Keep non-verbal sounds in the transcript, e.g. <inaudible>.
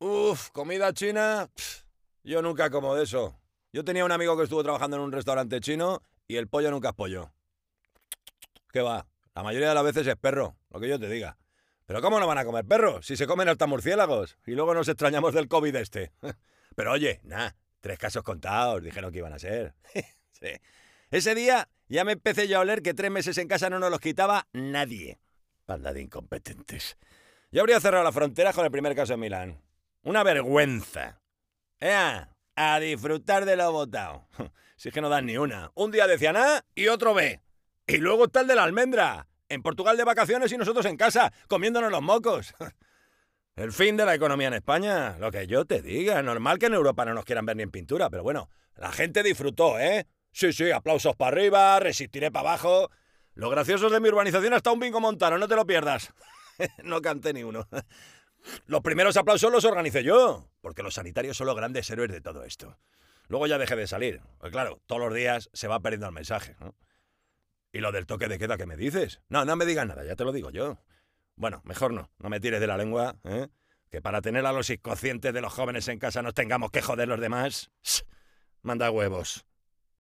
Uf, comida china. Pff, yo nunca como de eso. Yo tenía un amigo que estuvo trabajando en un restaurante chino y el pollo nunca es pollo. ¿Qué va? La mayoría de las veces es perro, lo que yo te diga. Pero ¿cómo no van a comer perros? Si se comen hasta murciélagos. Y luego nos extrañamos del COVID este. <laughs> Pero oye, nada, tres casos contados, dijeron que iban a ser. <laughs> sí. Ese día ya me empecé yo a oler que tres meses en casa no nos los quitaba nadie. Banda de incompetentes. Yo habría cerrado la frontera con el primer caso en Milán. Una vergüenza. ¡Ea! A disfrutar de lo votado. <laughs> Si es que no dan ni una. Un día decían A y otro B. Y luego está el de la almendra. En Portugal de vacaciones y nosotros en casa, comiéndonos los mocos. <laughs> El fin de la economía en España, lo que yo te diga. Normal que en Europa no nos quieran ver ni en pintura, pero bueno, la gente disfrutó, ¿eh? Sí, sí, aplausos para arriba, resistiré para abajo. Lo gracioso de mi urbanización hasta un bingo montano, no te lo pierdas. <laughs> no canté ni uno. Los primeros aplausos los organicé yo, porque los sanitarios son los grandes héroes de todo esto. Luego ya dejé de salir. Claro, todos los días se va perdiendo el mensaje. ¿Y lo del toque de queda que me dices? No, no me digas nada, ya te lo digo yo. Bueno, mejor no, no me tires de la lengua, ¿eh? Que para tener a los inconscientes de los jóvenes en casa nos tengamos que joder los demás. Manda huevos.